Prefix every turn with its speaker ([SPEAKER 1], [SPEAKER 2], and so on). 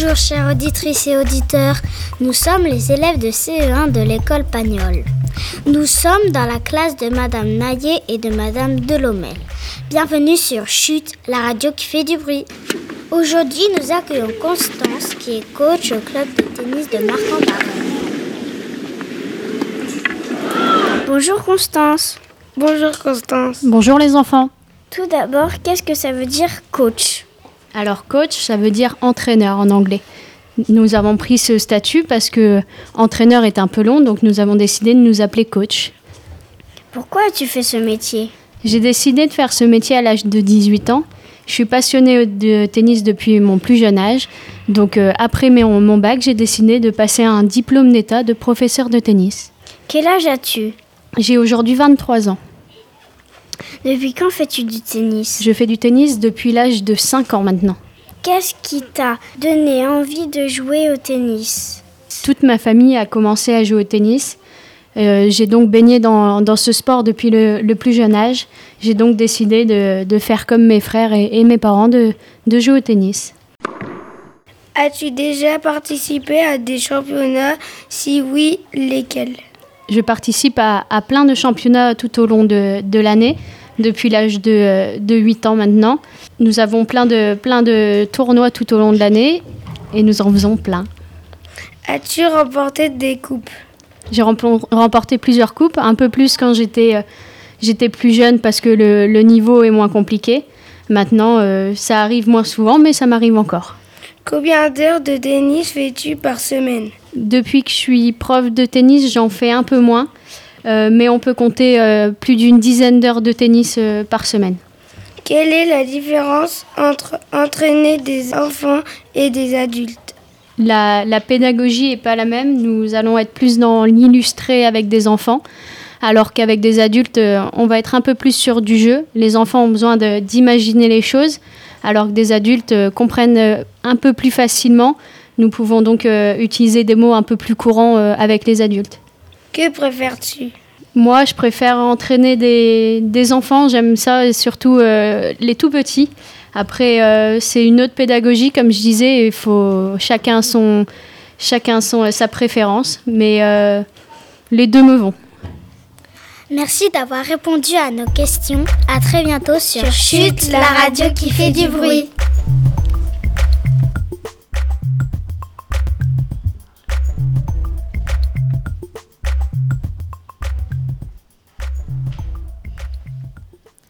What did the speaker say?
[SPEAKER 1] Bonjour chères auditrices et auditeurs, nous sommes les élèves de CE1 de l'école Pagnol. Nous sommes dans la classe de Madame Naillet et de Madame Delomel. Bienvenue sur Chute, la radio qui fait du bruit. Aujourd'hui, nous accueillons Constance qui est coach au club de tennis de marc en Bonjour Constance.
[SPEAKER 2] Bonjour Constance.
[SPEAKER 3] Bonjour les enfants.
[SPEAKER 1] Tout d'abord, qu'est-ce que ça veut dire coach?
[SPEAKER 3] Alors coach, ça veut dire entraîneur en anglais. Nous avons pris ce statut parce que entraîneur est un peu long, donc nous avons décidé de nous appeler coach.
[SPEAKER 1] Pourquoi as-tu fait ce métier?
[SPEAKER 3] J'ai décidé de faire ce métier à l'âge de 18 ans. Je suis passionnée de tennis depuis mon plus jeune âge. Donc euh, après mon, mon bac, j'ai décidé de passer un diplôme d'état de professeur de tennis.
[SPEAKER 1] Quel âge as-tu?
[SPEAKER 3] J'ai aujourd'hui 23 ans.
[SPEAKER 1] Depuis quand fais-tu du tennis
[SPEAKER 3] Je fais du tennis depuis l'âge de 5 ans maintenant.
[SPEAKER 1] Qu'est-ce qui t'a donné envie de jouer au tennis
[SPEAKER 3] Toute ma famille a commencé à jouer au tennis. Euh, j'ai donc baigné dans, dans, ce sport depuis le, le plus jeune âge. J'ai donc décidé de, de, faire comme mes frères et, et, mes parents, de, de jouer au tennis.
[SPEAKER 2] As-tu déjà participé à des championnats? Si oui, lesquels?
[SPEAKER 3] Je participe à, à, plein de championnats tout au long de, de l'année, depuis l'âge de, de 8 ans maintenant. Nous avons plein de, plein de tournois tout au long de l'année et nous en faisons plein.
[SPEAKER 2] As-tu remporté des coupes?
[SPEAKER 3] J'ai remporté plusieurs coupes, un peu plus quand j'étais euh, j'étais plus jeune parce que le, le, niveau est moins compliqué. Maintenant, euh, ça arrive moins souvent, mais ça m'arrive encore.
[SPEAKER 2] Combien d'heures de tennis fais-tu par semaine?
[SPEAKER 3] Depuis que je suis prof de tennis, j'en fais un peu moins, euh, mais on peut compter euh, plus d'une dizaine d'heures de tennis euh, par semaine.
[SPEAKER 2] Quelle est la différence entre entraîner des enfants et des adultes?
[SPEAKER 3] La, la, pédagogie n'est pas la même. Nous allons être plus dans l'illustré avec des enfants, alors qu'avec des adultes, on va être un peu plus sur du jeu. Les enfants ont besoin d'imaginer les choses, alors que des adultes comprennent un peu plus facilement. Nous pouvons donc euh, utiliser des mots un peu plus courants euh, avec les adultes.
[SPEAKER 2] Que préfères-tu?
[SPEAKER 3] Moi, je préfère entraîner des, des enfants. J'aime ça, et surtout euh, les tout petits. Après, euh, c'est une autre pédagogie, comme je disais, il faut chacun son, chacun son, sa préférence, mais euh, les deux me vont.
[SPEAKER 1] Merci d'avoir répondu à nos questions. À très bientôt sur Chute, la radio qui fait du bruit.